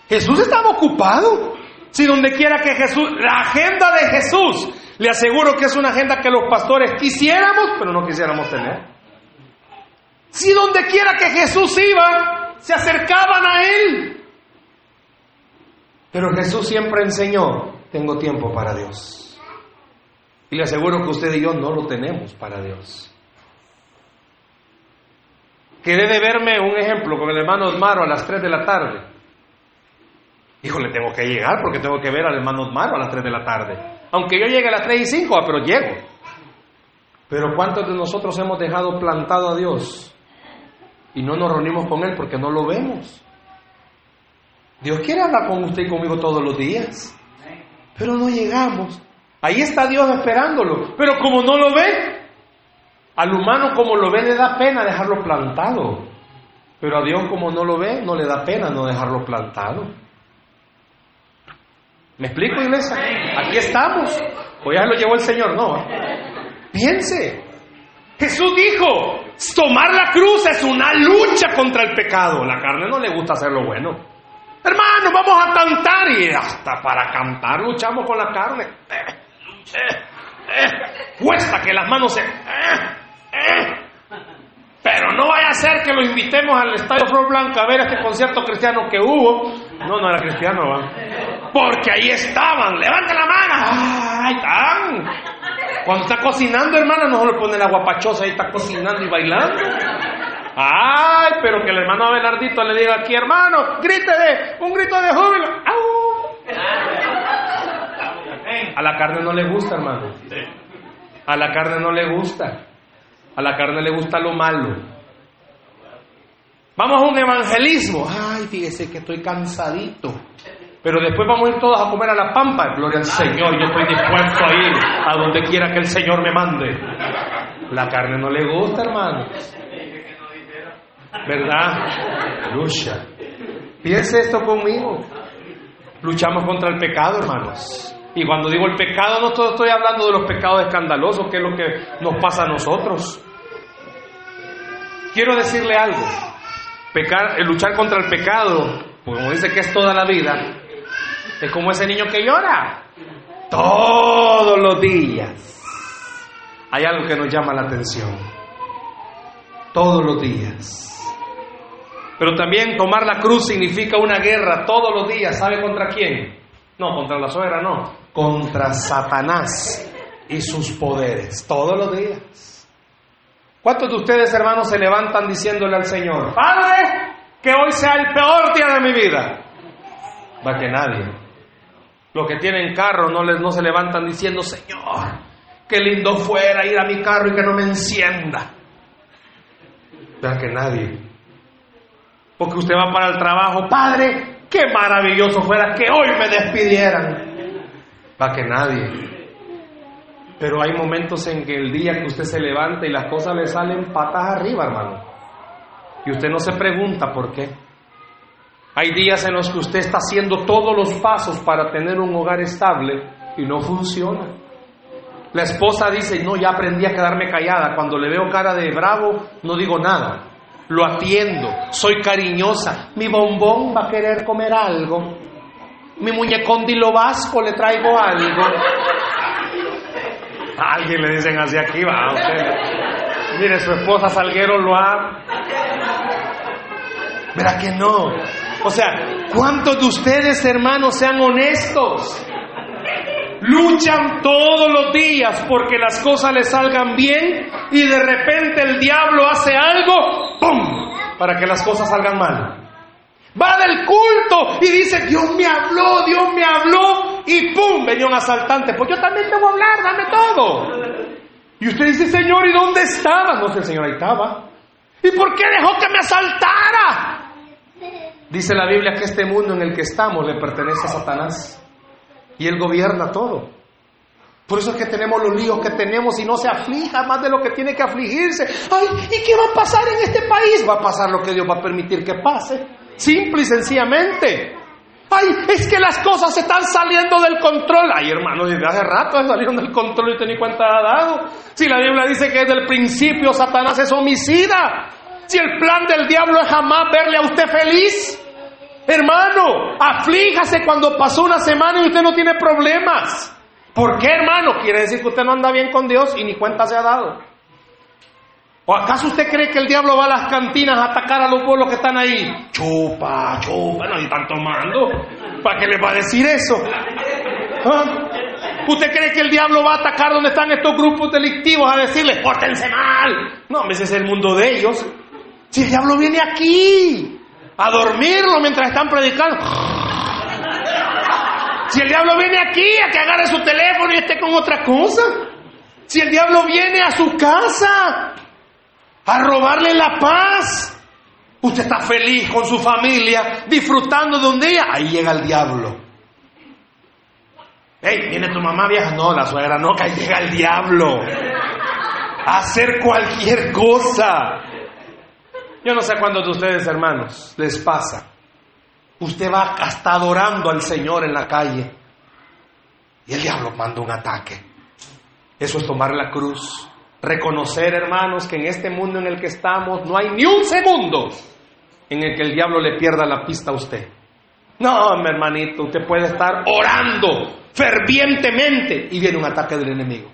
Jesús estaba ocupado. Si donde quiera que Jesús, la agenda de Jesús, le aseguro que es una agenda que los pastores quisiéramos, pero no quisiéramos tener. Si donde quiera que Jesús iba, se acercaban a Él. Pero Jesús siempre enseñó, tengo tiempo para Dios. Y le aseguro que usted y yo no lo tenemos para Dios. Quedé de verme un ejemplo con el hermano Osmaro a las 3 de la tarde. Híjole, tengo que llegar porque tengo que ver al hermano Osmaro a las 3 de la tarde. Aunque yo llegue a las 3 y 5, ah, pero llego. Pero ¿cuántos de nosotros hemos dejado plantado a Dios y no nos reunimos con Él porque no lo vemos? Dios quiere hablar con usted y conmigo todos los días, pero no llegamos. Ahí está Dios esperándolo, pero como no lo ve, al humano como lo ve le da pena dejarlo plantado, pero a Dios como no lo ve no le da pena no dejarlo plantado. ¿Me explico, iglesia? Aquí estamos. O ya lo llevó el Señor, no. Piense. Jesús dijo, tomar la cruz es una lucha contra el pecado. La carne no le gusta hacer lo bueno. Hermano, vamos a cantar y hasta para cantar luchamos con la carne. Cuesta que las manos se... Pero no vaya a ser que lo invitemos al Estadio Flor Blanca a ver este concierto cristiano que hubo. No, no era cristiano, va. Porque ahí estaban. Levanta la mano. ¡Ay, están! Cuando está cocinando, hermana, no le pone la guapachosa ahí está cocinando y bailando. Ay, pero que el hermano Abelardito le diga aquí, hermano, grite un grito de júbilo. A la carne no le gusta, hermano. A la carne no le gusta. A la carne le gusta lo malo. Vamos a un evangelismo. Ay, fíjese que estoy cansadito. Pero después vamos a ir todos a comer a la pampa. Gloria al Señor, yo estoy dispuesto a ir a donde quiera que el Señor me mande. La carne no le gusta, hermano. ¿Verdad? Lucha. Piense esto conmigo. Luchamos contra el pecado, hermanos. Y cuando digo el pecado, no estoy hablando de los pecados escandalosos, que es lo que nos pasa a nosotros. Quiero decirle algo. Pecar, luchar contra el pecado, como dice que es toda la vida, es como ese niño que llora todos los días. Hay algo que nos llama la atención. Todos los días. Pero también tomar la cruz significa una guerra todos los días. ¿Sabe contra quién? No, contra la suegra no. Contra Satanás y sus poderes. Todos los días. ¿Cuántos de ustedes, hermanos, se levantan diciéndole al Señor, Padre, que hoy sea el peor día de mi vida? Va que nadie. Los que tienen carro no, les, no se levantan diciendo, Señor, qué lindo fuera ir a mi carro y que no me encienda. Va que nadie. Porque usted va para el trabajo, Padre, qué maravilloso fuera que hoy me despidieran. Va que nadie. Pero hay momentos en que el día que usted se levanta y las cosas le salen patas arriba, hermano. Y usted no se pregunta por qué. Hay días en los que usted está haciendo todos los pasos para tener un hogar estable y no funciona. La esposa dice, no, ya aprendí a quedarme callada. Cuando le veo cara de bravo, no digo nada. Lo atiendo, soy cariñosa. Mi bombón va a querer comer algo. Mi muñecón lo vasco le traigo algo. alguien le dicen así aquí, va. Usted. Mire, su esposa Salguero lo ha. Verá que no. O sea, ¿cuántos de ustedes, hermanos, sean honestos? Luchan todos los días porque las cosas les salgan bien y de repente el diablo hace algo, ¡pum! para que las cosas salgan mal. Va del culto y dice, Dios me habló, Dios me habló, y ¡pum! venía un asaltante. Pues yo también te voy hablar, dame todo. Y usted dice, Señor, ¿y dónde estaba? No sé, el Señor, ahí estaba. ¿Y por qué dejó que me asaltara? Dice la Biblia que este mundo en el que estamos le pertenece a Satanás. Y él gobierna todo. Por eso es que tenemos los líos que tenemos y no se aflija más de lo que tiene que afligirse. Ay, ¿y qué va a pasar en este país? Va a pasar lo que Dios va a permitir que pase. Simple y sencillamente. Ay, es que las cosas están saliendo del control. Ay, hermano, desde hace rato salieron del control y ni cuenta ha dado. Si la Biblia dice que desde el principio Satanás es homicida. Si el plan del diablo es jamás verle a usted feliz. Hermano, aflíjase cuando pasó una semana y usted no tiene problemas. ¿Por qué, hermano? Quiere decir que usted no anda bien con Dios y ni cuenta se ha dado. ¿O acaso usted cree que el diablo va a las cantinas a atacar a los pueblos que están ahí? Chupa, chupa, no están tomando. ¿Para qué les va a decir eso? ¿Ah? ¿Usted cree que el diablo va a atacar donde están estos grupos delictivos a decirles, pórtense mal? No, ese es el mundo de ellos. Si el diablo viene aquí a dormirlo mientras están predicando. Si el diablo viene aquí a que agarre su teléfono y esté con otra cosa. Si el diablo viene a su casa a robarle la paz. Usted está feliz con su familia, disfrutando de un día. Ahí llega el diablo. Hey, viene tu mamá vieja. No, la suegra no, ahí llega el diablo. A hacer cualquier cosa. Yo no sé cuántos de ustedes, hermanos, les pasa Usted va hasta adorando al Señor en la calle y el diablo manda un ataque. Eso es tomar la cruz. Reconocer, hermanos, que en este mundo en el que estamos no hay ni un segundo en el que el diablo le pierda la pista a usted. No, mi hermanito, usted puede estar orando fervientemente y viene un ataque del enemigo.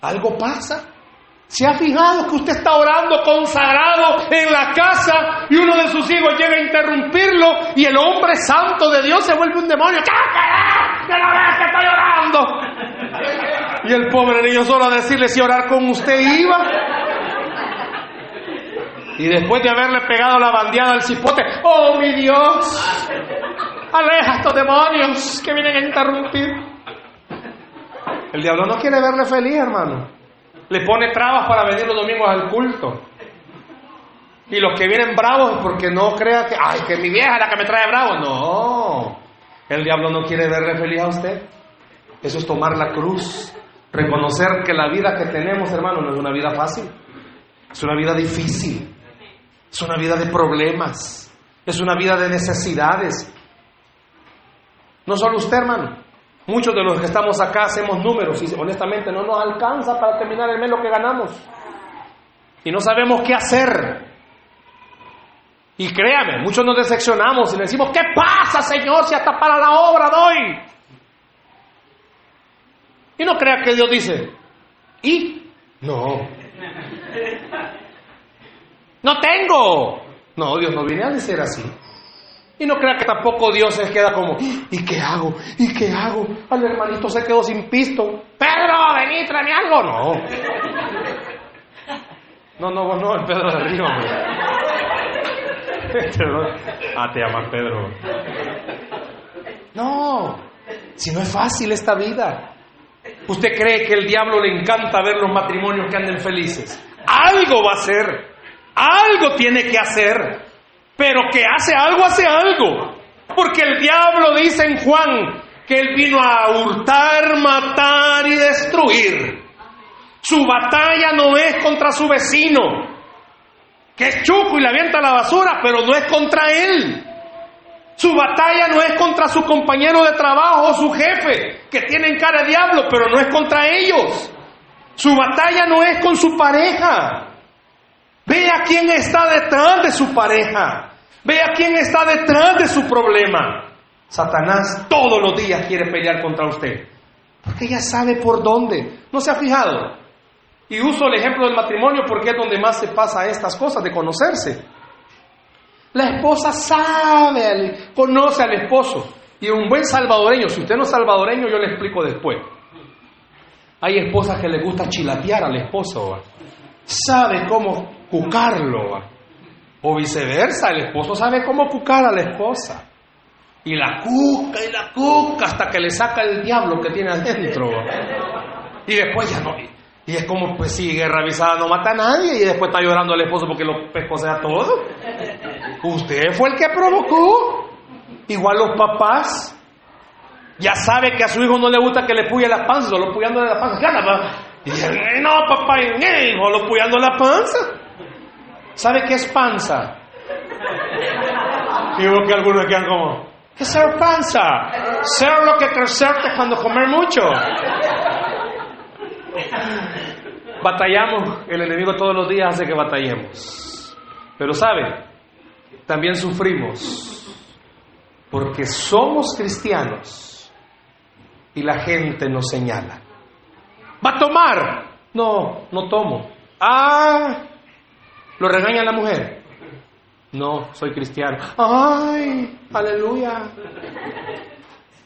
Algo pasa. ¿Se ha fijado que usted está orando consagrado en la casa y uno de sus hijos llega a interrumpirlo y el hombre santo de Dios se vuelve un demonio? ¡Que no ves que estoy orando! Y el pobre niño solo a decirle si orar con usted iba. Y después de haberle pegado la bandeada al cipote, ¡oh mi Dios! Aleja estos demonios que vienen a interrumpir. El diablo no quiere verle feliz, hermano le pone trabas para venir los domingos al culto. Y los que vienen bravos es porque no crea que, ay, que mi vieja es la que me trae bravo. No, el diablo no quiere verle feliz a usted. Eso es tomar la cruz, reconocer que la vida que tenemos, hermano, no es una vida fácil. Es una vida difícil. Es una vida de problemas. Es una vida de necesidades. No solo usted, hermano. Muchos de los que estamos acá hacemos números y honestamente no nos alcanza para terminar el mes lo que ganamos. Y no sabemos qué hacer. Y créame, muchos nos decepcionamos y decimos, ¿qué pasa, Señor, si hasta para la obra doy? Y no crea que Dios dice, ¿y? No. No tengo. No, Dios no viene a decir así. Y no crea que tampoco Dios se queda como, ¿y qué hago? ¿Y qué hago? Al hermanito se quedó sin pisto. Pedro, vení, tráeme algo. No. No, no, no, el Pedro de arriba, Ah, te llaman Pedro. No, si no es fácil esta vida. ¿Usted cree que el diablo le encanta ver los matrimonios que anden felices? Algo va a hacer. Algo tiene que hacer. Pero que hace algo, hace algo. Porque el diablo dice en Juan que él vino a hurtar, matar y destruir. Su batalla no es contra su vecino, que es chuco y le avienta la basura, pero no es contra él. Su batalla no es contra su compañero de trabajo o su jefe, que tienen cara de diablo, pero no es contra ellos. Su batalla no es con su pareja. Vea quién está detrás de su pareja. Vea quién está detrás de su problema. Satanás todos los días quiere pelear contra usted. Porque ya sabe por dónde. ¿No se ha fijado? Y uso el ejemplo del matrimonio porque es donde más se pasa estas cosas de conocerse. La esposa sabe, conoce al esposo. Y un buen salvadoreño, si usted no es salvadoreño, yo le explico después. Hay esposas que le gusta chilatear al esposo. Sabe cómo cucarlo. O viceversa, el esposo sabe cómo cucar a la esposa. Y la cuca y la cuca hasta que le saca el diablo que tiene adentro. Y después ya no. Y es como, pues si guerra avisada no mata a nadie y después está llorando el esposo porque lo pescosea todo. Usted fue el que provocó. Igual los papás. Ya sabe que a su hijo no le gusta que le puye las panzas, solo puyando la panza. ¿Qué anda, Y dice, no, papá, y solo puyando la panza. ¿Sabe qué es panza? Y veo que algunos quedan como, ¿qué es ser panza? Ser lo que crecerte cuando comer mucho. Batallamos, el enemigo todos los días hace que batallemos. Pero sabe, también sufrimos porque somos cristianos y la gente nos señala. ¿Va a tomar? No, no tomo. Ah, ¿lo regaña la mujer? No, soy cristiano. ¡Ay! ¡Aleluya!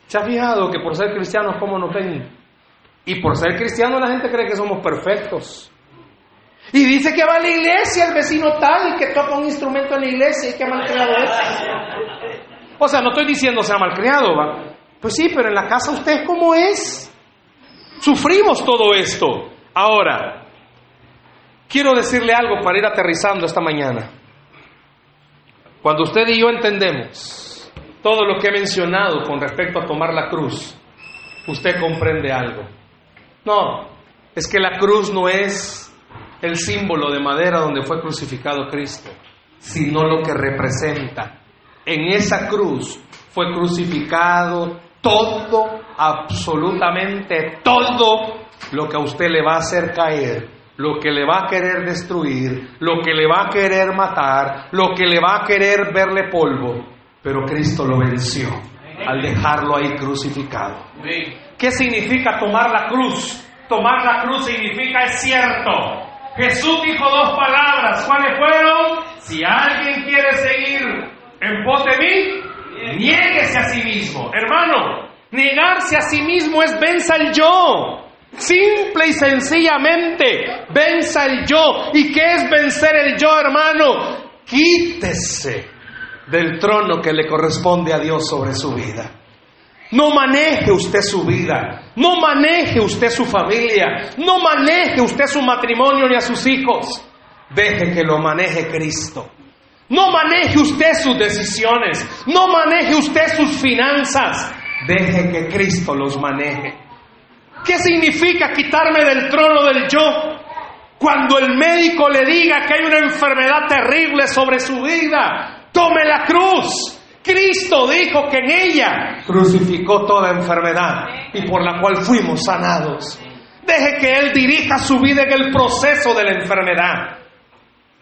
¿Se ha fijado que por ser cristianos, cómo nos ven? Y por ser cristiano la gente cree que somos perfectos. Y dice que va a la iglesia el vecino tal y que toca un instrumento en la iglesia y que malcriado es. O sea, no estoy diciendo sea malcriado, ¿va? Pues sí, pero en la casa usted cómo es. Sufrimos todo esto. Ahora, quiero decirle algo para ir aterrizando esta mañana. Cuando usted y yo entendemos todo lo que he mencionado con respecto a tomar la cruz, usted comprende algo. No, es que la cruz no es el símbolo de madera donde fue crucificado Cristo, sino lo que representa. En esa cruz fue crucificado todo, absolutamente todo lo que a usted le va a hacer caer, lo que le va a querer destruir, lo que le va a querer matar, lo que le va a querer verle polvo. Pero Cristo lo venció al dejarlo ahí crucificado. ¿Qué significa tomar la cruz? Tomar la cruz significa es cierto. Jesús dijo dos palabras. ¿Cuáles fueron? Si alguien quiere seguir en pos de mí, niéguese a sí mismo. Hermano, negarse a sí mismo es venza el yo. Simple y sencillamente, venza el yo. ¿Y qué es vencer el yo, hermano? Quítese del trono que le corresponde a Dios sobre su vida. No maneje usted su vida, no maneje usted su familia, no maneje usted su matrimonio ni a sus hijos. Deje que lo maneje Cristo. No maneje usted sus decisiones, no maneje usted sus finanzas. Deje que Cristo los maneje. ¿Qué significa quitarme del trono del yo? Cuando el médico le diga que hay una enfermedad terrible sobre su vida, tome la cruz. Cristo dijo que en ella crucificó toda enfermedad y por la cual fuimos sanados. Deje que Él dirija su vida en el proceso de la enfermedad.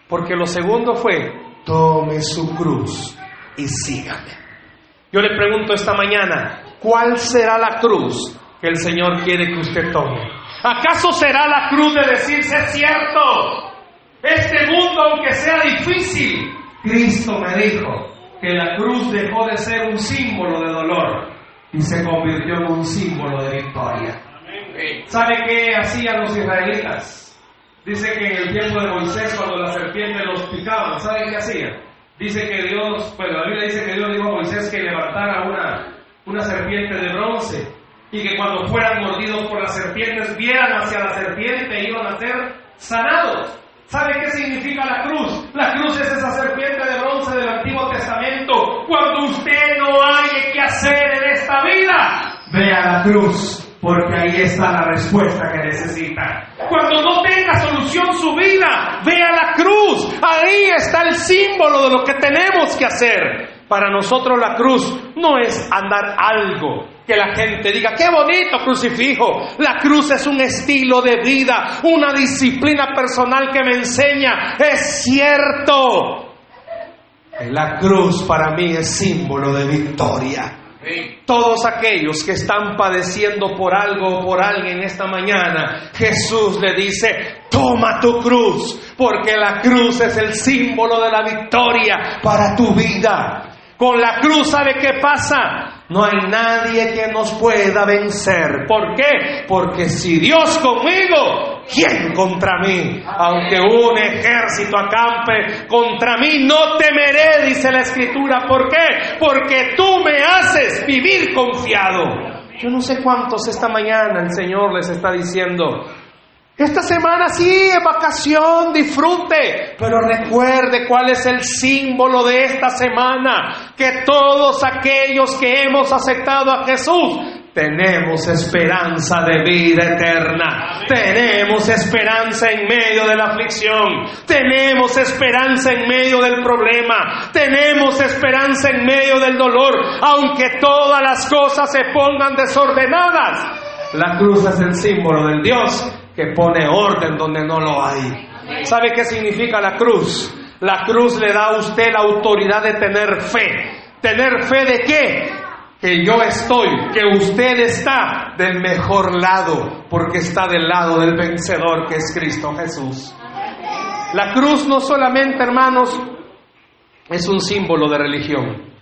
Porque lo segundo fue, tome su cruz y sígame. Yo le pregunto esta mañana, ¿cuál será la cruz que el Señor quiere que usted tome? ¿Acaso será la cruz de decirse cierto? Este mundo, aunque sea difícil, Cristo me dijo, que la cruz dejó de ser un símbolo de dolor y se convirtió en un símbolo de victoria. ¿Sabe qué hacían los israelitas? Dice que en el tiempo de Moisés, cuando la serpiente los picaba, ¿sabe qué hacían? Dice que Dios, bueno, la Biblia dice que Dios dijo a Moisés que levantara una, una serpiente de bronce y que cuando fueran mordidos por las serpientes vieran hacia la serpiente e iban a ser sanados. ¿Sabe qué significa la cruz? La cruz es esa serpiente de bronce del Antiguo Testamento. Cuando usted no haya qué hacer en esta vida, vea la cruz, porque ahí está la respuesta que necesita. Cuando no tenga solución su vida, vea la cruz. Ahí está el símbolo de lo que tenemos que hacer. Para nosotros la cruz no es andar algo que la gente diga, qué bonito crucifijo. La cruz es un estilo de vida, una disciplina personal que me enseña, es cierto. La cruz para mí es símbolo de victoria. Todos aquellos que están padeciendo por algo o por alguien esta mañana, Jesús le dice, toma tu cruz, porque la cruz es el símbolo de la victoria para tu vida. Con la cruz, ¿sabe qué pasa? No hay nadie que nos pueda vencer. ¿Por qué? Porque si Dios conmigo, ¿quién contra mí? Aunque un ejército acampe contra mí, no temeré, dice la escritura. ¿Por qué? Porque tú me haces vivir confiado. Yo no sé cuántos esta mañana el Señor les está diciendo, esta semana sí, es vacación, disfrute, pero recuerde cuál es el símbolo de esta semana, que todos aquellos que hemos aceptado a Jesús tenemos esperanza de vida eterna, tenemos esperanza en medio de la aflicción, tenemos esperanza en medio del problema, tenemos esperanza en medio del dolor, aunque todas las cosas se pongan desordenadas. La cruz es el símbolo del Dios que pone orden donde no lo hay. ¿Sabe qué significa la cruz? La cruz le da a usted la autoridad de tener fe. ¿Tener fe de qué? Que yo estoy, que usted está del mejor lado, porque está del lado del vencedor que es Cristo Jesús. La cruz no solamente, hermanos, es un símbolo de religión.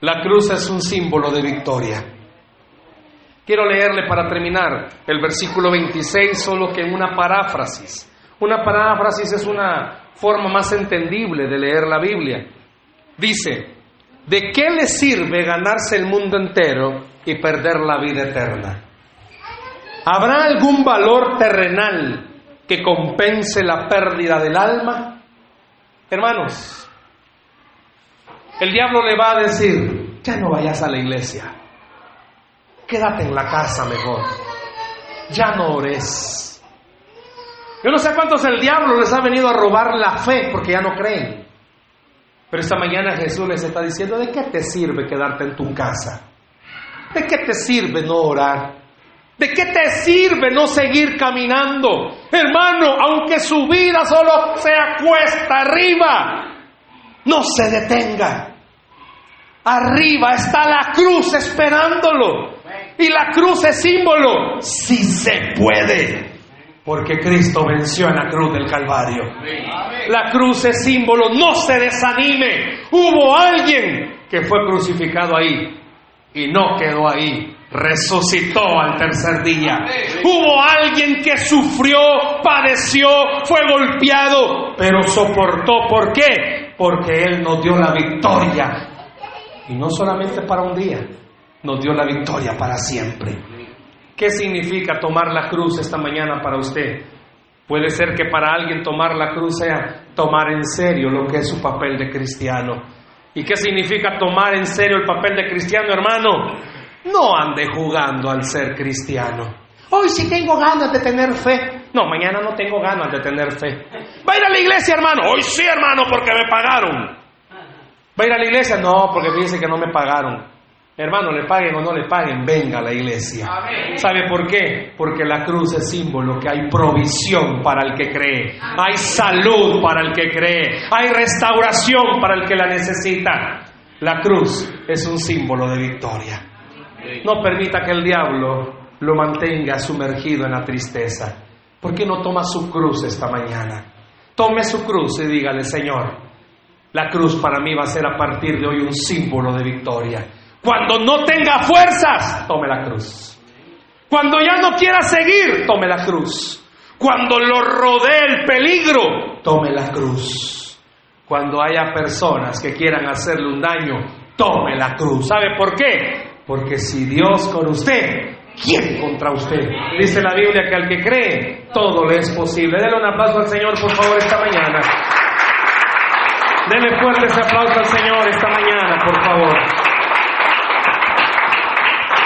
La cruz es un símbolo de victoria. Quiero leerle para terminar el versículo 26, solo que en una paráfrasis. Una paráfrasis es una forma más entendible de leer la Biblia. Dice, ¿de qué le sirve ganarse el mundo entero y perder la vida eterna? ¿Habrá algún valor terrenal que compense la pérdida del alma? Hermanos, el diablo le va a decir, ya no vayas a la iglesia quédate en la casa mejor. Ya no ores. Yo no sé cuántos el diablo les ha venido a robar la fe porque ya no creen. Pero esta mañana Jesús les está diciendo, ¿de qué te sirve quedarte en tu casa? ¿De qué te sirve no orar? ¿De qué te sirve no seguir caminando? Hermano, aunque su vida solo sea cuesta arriba, no se detenga. Arriba está la cruz esperándolo. Y la cruz es símbolo. Si se puede. Porque Cristo venció en la cruz del Calvario. La cruz es símbolo. No se desanime. Hubo alguien que fue crucificado ahí. Y no quedó ahí. Resucitó al tercer día. Hubo alguien que sufrió, padeció, fue golpeado, pero soportó. ¿Por qué? Porque Él nos dio la victoria. Y no solamente para un día, nos dio la victoria para siempre. ¿Qué significa tomar la cruz esta mañana para usted? Puede ser que para alguien tomar la cruz sea tomar en serio lo que es su papel de cristiano. ¿Y qué significa tomar en serio el papel de cristiano, hermano? No ande jugando al ser cristiano. Hoy sí tengo ganas de tener fe. No, mañana no tengo ganas de tener fe. Va a ir a la iglesia, hermano. Hoy sí, hermano, porque me pagaron. ¿Va a ir a la iglesia? No, porque dice que no me pagaron. Hermano, le paguen o no le paguen, venga a la iglesia. ¿Sabe por qué? Porque la cruz es símbolo que hay provisión para el que cree, hay salud para el que cree, hay restauración para el que la necesita. La cruz es un símbolo de victoria. No permita que el diablo lo mantenga sumergido en la tristeza. ¿Por qué no toma su cruz esta mañana? Tome su cruz y dígale, Señor, la cruz para mí va a ser a partir de hoy un símbolo de victoria. Cuando no tenga fuerzas, tome la cruz. Cuando ya no quiera seguir, tome la cruz. Cuando lo rodee el peligro, tome la cruz. Cuando haya personas que quieran hacerle un daño, tome la cruz. ¿Sabe por qué? Porque si Dios con usted, ¿quién contra usted? Dice la Biblia que al que cree, todo le es posible. Dele un aplauso al Señor, por favor, esta mañana. Dele fuerte ese aplauso al Señor esta mañana, por favor.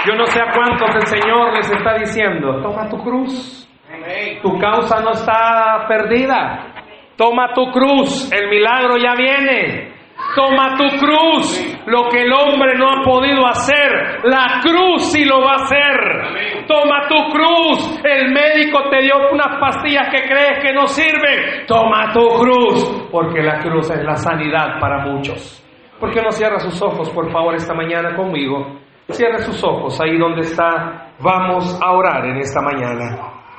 Yo no sé a cuántos el Señor les está diciendo, toma tu cruz. Tu causa no está perdida. Toma tu cruz, el milagro ya viene. Toma tu cruz, lo que el hombre no ha podido hacer, la cruz sí lo va a hacer. Toma tu cruz, el médico te dio unas pastillas que crees que no sirven. Toma tu cruz, porque la cruz es la sanidad para muchos. ¿Por qué no cierra sus ojos, por favor, esta mañana conmigo? Cierre sus ojos ahí donde está. Vamos a orar en esta mañana.